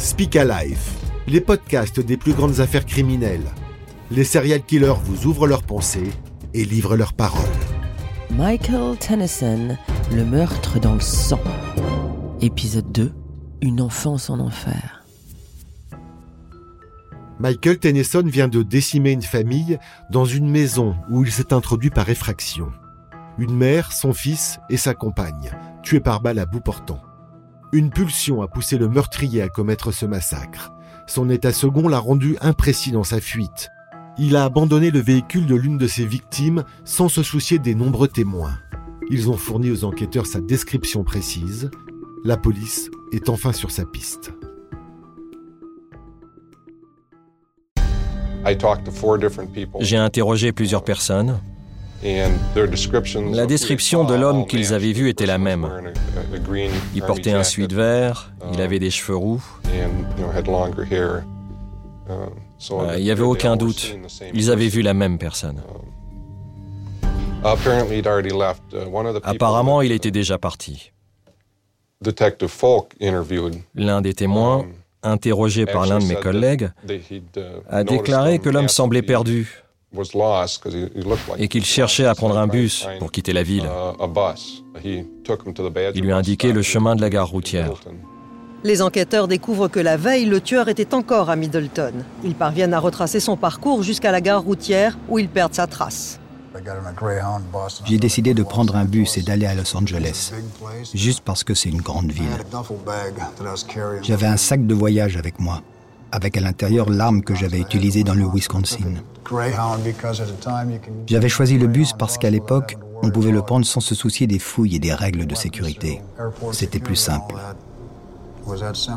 Speak Alive, les podcasts des plus grandes affaires criminelles. Les serial killers vous ouvrent leurs pensées et livrent leurs paroles. Michael Tennyson, le meurtre dans le sang. Épisode 2, une enfance en enfer. Michael Tennyson vient de décimer une famille dans une maison où il s'est introduit par effraction. Une mère, son fils et sa compagne, tués par balle à bout portant. Une pulsion a poussé le meurtrier à commettre ce massacre. Son état second l'a rendu imprécis dans sa fuite. Il a abandonné le véhicule de l'une de ses victimes sans se soucier des nombreux témoins. Ils ont fourni aux enquêteurs sa description précise. La police est enfin sur sa piste. J'ai interrogé plusieurs personnes. La description de l'homme qu'ils avaient vu était la même. Il portait un suite vert, il avait des cheveux roux. Euh, il n'y avait aucun doute, ils avaient vu la même personne. Apparemment, il était déjà parti. L'un des témoins, interrogé par l'un de mes collègues, a déclaré que l'homme semblait perdu et qu'il cherchait à prendre un bus pour quitter la ville. Il lui a indiqué le chemin de la gare routière. Les enquêteurs découvrent que la veille, le tueur était encore à Middleton. Ils parviennent à retracer son parcours jusqu'à la gare routière où ils perdent sa trace. J'ai décidé de prendre un bus et d'aller à Los Angeles, juste parce que c'est une grande ville. J'avais un sac de voyage avec moi, avec à l'intérieur l'arme que j'avais utilisée dans le Wisconsin. J'avais choisi le bus parce qu'à l'époque, on pouvait le prendre sans se soucier des fouilles et des règles de sécurité. C'était plus simple.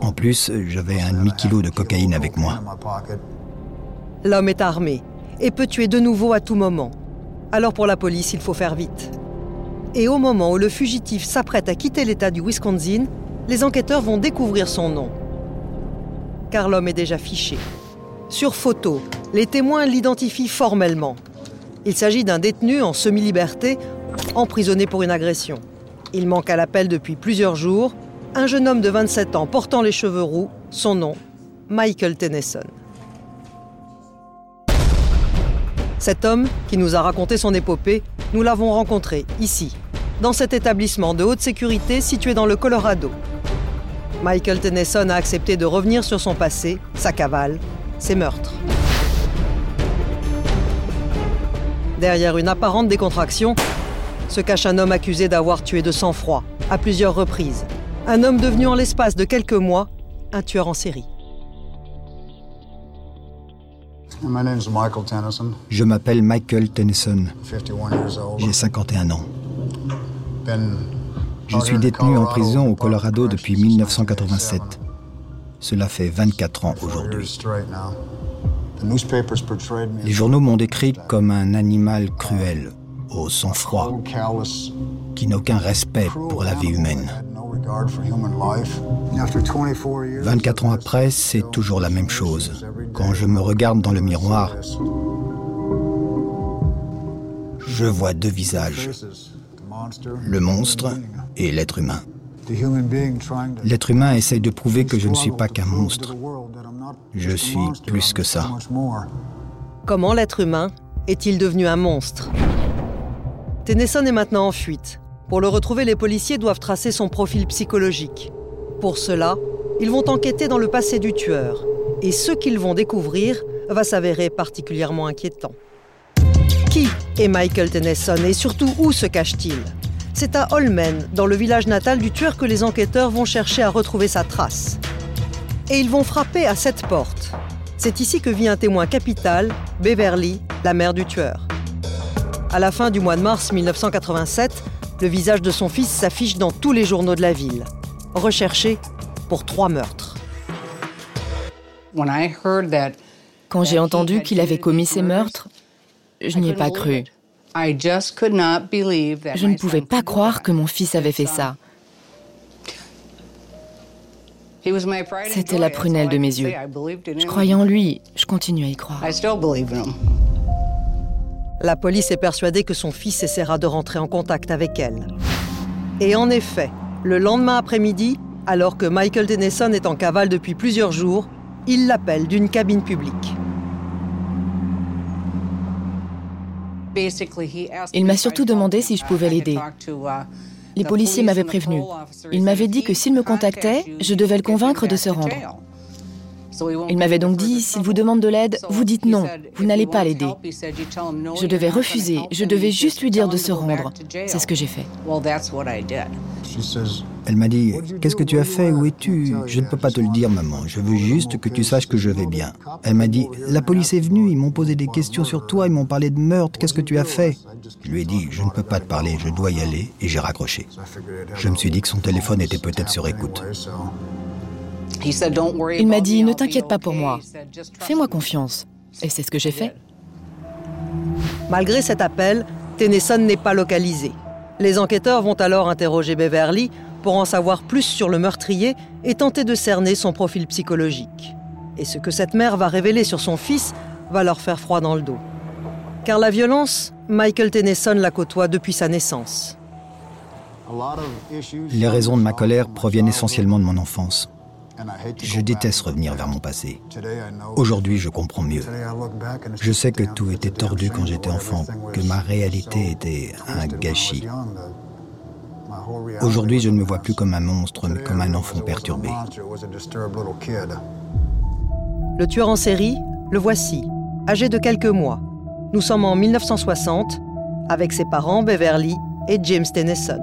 En plus, j'avais un demi-kilo de cocaïne avec moi. L'homme est armé et peut tuer de nouveau à tout moment. Alors pour la police, il faut faire vite. Et au moment où le fugitif s'apprête à quitter l'État du Wisconsin, les enquêteurs vont découvrir son nom. Car l'homme est déjà fiché. Sur photo, les témoins l'identifient formellement. Il s'agit d'un détenu en semi-liberté, emprisonné pour une agression. Il manque à l'appel depuis plusieurs jours un jeune homme de 27 ans portant les cheveux roux, son nom, Michael Tennyson. Cet homme, qui nous a raconté son épopée, nous l'avons rencontré ici, dans cet établissement de haute sécurité situé dans le Colorado. Michael Tennyson a accepté de revenir sur son passé, sa cavale, ses meurtres. Derrière une apparente décontraction, se cache un homme accusé d'avoir tué de sang-froid, à plusieurs reprises, un homme devenu en l'espace de quelques mois un tueur en série. Je m'appelle Michael Tennyson. J'ai 51 ans. Je suis détenu en prison au Colorado depuis 1987. Cela fait 24 ans aujourd'hui. Les journaux m'ont décrit comme un animal cruel, au sang-froid, qui n'a aucun respect pour la vie humaine. 24 ans après, c'est toujours la même chose. Quand je me regarde dans le miroir, je vois deux visages, le monstre et l'être humain. L'être humain essaye de prouver que je ne suis pas qu'un monstre. Je suis plus que ça. Comment l'être humain est-il devenu un monstre? Tennyson est maintenant en fuite. Pour le retrouver, les policiers doivent tracer son profil psychologique. Pour cela, ils vont enquêter dans le passé du tueur. Et ce qu'ils vont découvrir va s'avérer particulièrement inquiétant. Qui est Michael Tennyson et surtout où se cache-t-il? C'est à Holmen, dans le village natal du tueur, que les enquêteurs vont chercher à retrouver sa trace. Et ils vont frapper à cette porte. C'est ici que vit un témoin capital, Beverly, la mère du tueur. À la fin du mois de mars 1987, le visage de son fils s'affiche dans tous les journaux de la ville. Recherché pour trois meurtres. Quand j'ai entendu qu'il avait commis ces meurtres, je n'y ai pas cru. Je ne pouvais pas croire que mon fils avait fait ça. C'était la prunelle de mes yeux. Je croyais en lui, je continue à y croire. La police est persuadée que son fils essaiera de rentrer en contact avec elle. Et en effet, le lendemain après-midi, Alors que Michael Tennyson est en cavale depuis plusieurs jours, il l'appelle d'une cabine publique. Il m'a surtout demandé si je pouvais l'aider. Les policiers m'avaient prévenu. Il m'avait dit que s'il me contactait, je devais le convaincre de se rendre. Il m'avait donc dit, s'il vous demande de l'aide, vous dites non, vous n'allez pas l'aider. Je devais refuser, je devais juste lui dire de se rendre. C'est ce que j'ai fait. Elle m'a dit, qu'est-ce que tu as fait Où es-tu? Je ne peux pas te le dire, maman. Je veux juste que tu saches que je vais bien. Elle m'a dit, la police est venue, ils m'ont posé des questions sur toi, ils m'ont parlé de meurtre, qu'est-ce que tu as fait? Je lui ai dit, je ne peux pas te parler, je dois y aller, et j'ai raccroché. Je me suis dit que son téléphone était peut-être sur écoute. Il m'a dit, ne t'inquiète pas pour moi, fais-moi confiance. Et c'est ce que j'ai fait. Malgré cet appel, Tennyson n'est pas localisé. Les enquêteurs vont alors interroger Beverly pour en savoir plus sur le meurtrier et tenter de cerner son profil psychologique. Et ce que cette mère va révéler sur son fils va leur faire froid dans le dos. Car la violence, Michael Tennyson la côtoie depuis sa naissance. Les raisons de ma colère proviennent essentiellement de mon enfance. Je déteste revenir vers mon passé. Aujourd'hui, je comprends mieux. Je sais que tout était tordu quand j'étais enfant, que ma réalité était un gâchis. Aujourd'hui, je ne me vois plus comme un monstre, mais comme un enfant perturbé. Le tueur en série, le voici, âgé de quelques mois. Nous sommes en 1960, avec ses parents Beverly et James Tennyson.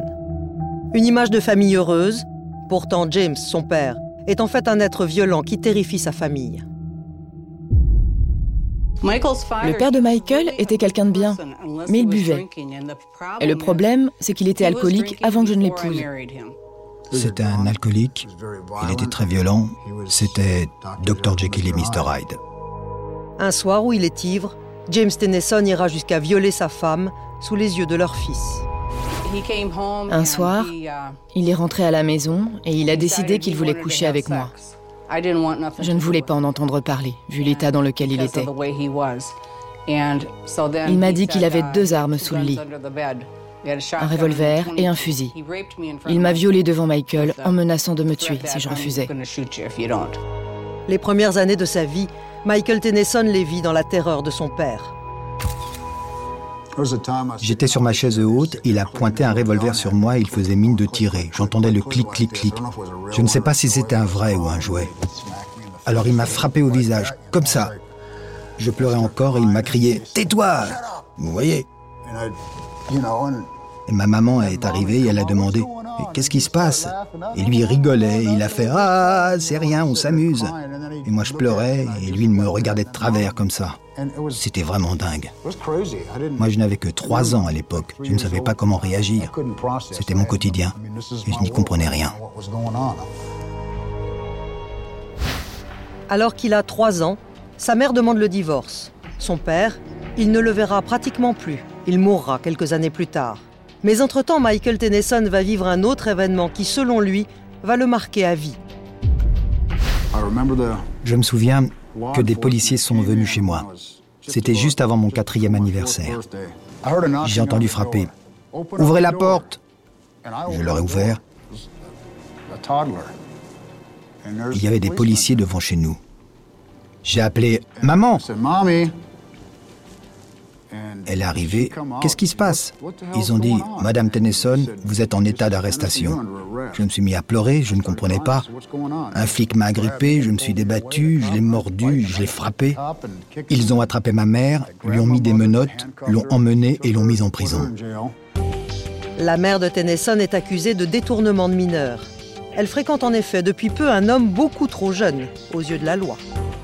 Une image de famille heureuse, pourtant James, son père, est en fait un être violent qui terrifie sa famille. Le père de Michael était quelqu'un de bien, mais il buvait. Et le problème, c'est qu'il était alcoolique avant que je ne l'épouse. C'était un alcoolique, il était très violent, c'était Dr Jekyll et Mr Hyde. Un soir où il est ivre, James Tennyson ira jusqu'à violer sa femme sous les yeux de leur fils. Un soir, uh, il est rentré à la maison et il a décidé qu'il voulait coucher avec moi. Je ne voulais pas en entendre parler, vu l'état dans lequel il était. Il m'a dit qu'il avait uh, deux armes sous le lit, un revolver et un fusil. Il m'a violé devant Michael en menaçant de me tuer si je refusais. Les premières années de sa vie, Michael Tennyson les vit dans la terreur de son père. J'étais sur ma chaise haute, il a pointé un revolver sur moi et il faisait mine de tirer. J'entendais le clic, clic, clic. Je ne sais pas si c'était un vrai ou un jouet. Alors il m'a frappé au visage, comme ça. Je pleurais encore et il m'a crié Tais-toi Vous voyez? Et ma maman est arrivée et elle a demandé Qu'est-ce qui se passe? Et lui rigolait, il a fait Ah, c'est rien, on s'amuse. Et moi je pleurais et lui il me regardait de travers comme ça. C'était vraiment dingue. Moi, je n'avais que trois ans à l'époque. Je ne savais pas comment réagir. C'était mon quotidien. Et je n'y comprenais rien. Alors qu'il a trois ans, sa mère demande le divorce. Son père, il ne le verra pratiquement plus. Il mourra quelques années plus tard. Mais entre-temps, Michael Tennyson va vivre un autre événement qui, selon lui, va le marquer à vie. Je me souviens que des policiers sont venus chez moi. C'était juste avant mon quatrième anniversaire. J'ai entendu frapper. Ouvrez la porte Je leur ai ouvert. Il y avait des policiers devant chez nous. J'ai appelé Maman elle est arrivée. Qu'est-ce qui se passe? Ils ont dit Madame Tennyson, vous êtes en état d'arrestation. Je me suis mis à pleurer, je ne comprenais pas. Un flic m'a agrippé, je me suis débattu, je l'ai mordu, je l'ai frappé. Ils ont attrapé ma mère, lui ont mis des menottes, l'ont emmenée et l'ont mise en prison. La mère de Tennyson est accusée de détournement de mineurs. Elle fréquente en effet depuis peu un homme beaucoup trop jeune aux yeux de la loi.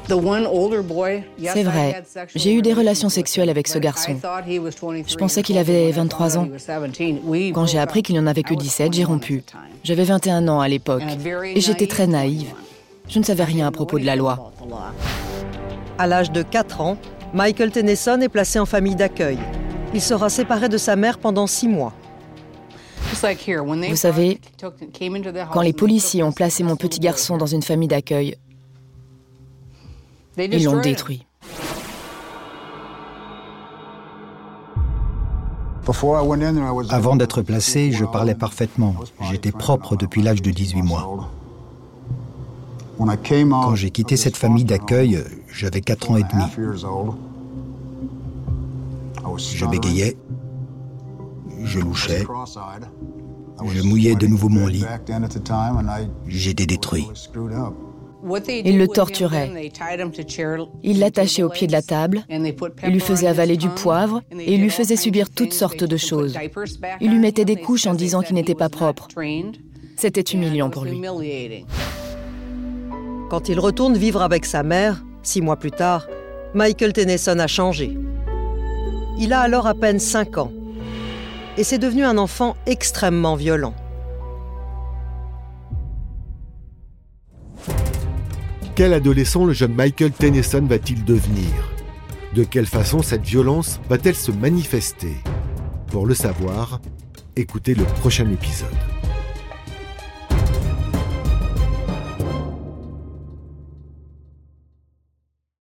C'est vrai, j'ai eu des relations sexuelles avec ce garçon. Je pensais qu'il avait 23 ans. Quand j'ai appris qu'il n'en avait que 17, j'ai rompu. J'avais 21 ans à l'époque et j'étais très naïve. Je ne savais rien à propos de la loi. À l'âge de 4 ans, Michael Tennyson est placé en famille d'accueil. Il sera séparé de sa mère pendant 6 mois. Vous savez, quand les policiers ont placé mon petit garçon dans une famille d'accueil, ils l'ont détruit. Avant d'être placé, je parlais parfaitement. J'étais propre depuis l'âge de 18 mois. Quand j'ai quitté cette famille d'accueil, j'avais 4 ans et demi. Je bégayais, je louchais, je mouillais de nouveau mon lit. J'étais détruit. Il le torturait. Il l'attachait au pied de la table, il lui faisait avaler du poivre et il lui faisait subir toutes sortes de choses. Il lui mettait des couches en disant qu'il n'était pas propre. C'était humiliant pour lui. Quand il retourne vivre avec sa mère, six mois plus tard, Michael Tennyson a changé. Il a alors à peine 5 ans et c'est devenu un enfant extrêmement violent. Quel adolescent le jeune Michael Tennyson va-t-il devenir? De quelle façon cette violence va-t-elle se manifester? Pour le savoir, écoutez le prochain épisode.